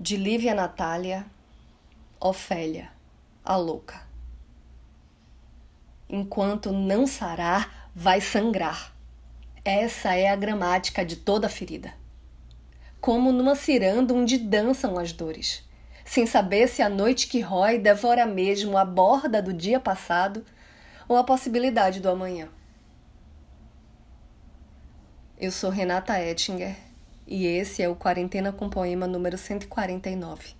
de Lívia Natália, Ofélia, a louca. Enquanto não sarar, vai sangrar. Essa é a gramática de toda ferida. Como numa ciranda onde dançam as dores, sem saber se a noite que rói devora mesmo a borda do dia passado ou a possibilidade do amanhã. Eu sou Renata Ettinger e esse é o Quarentena com Poema número 149.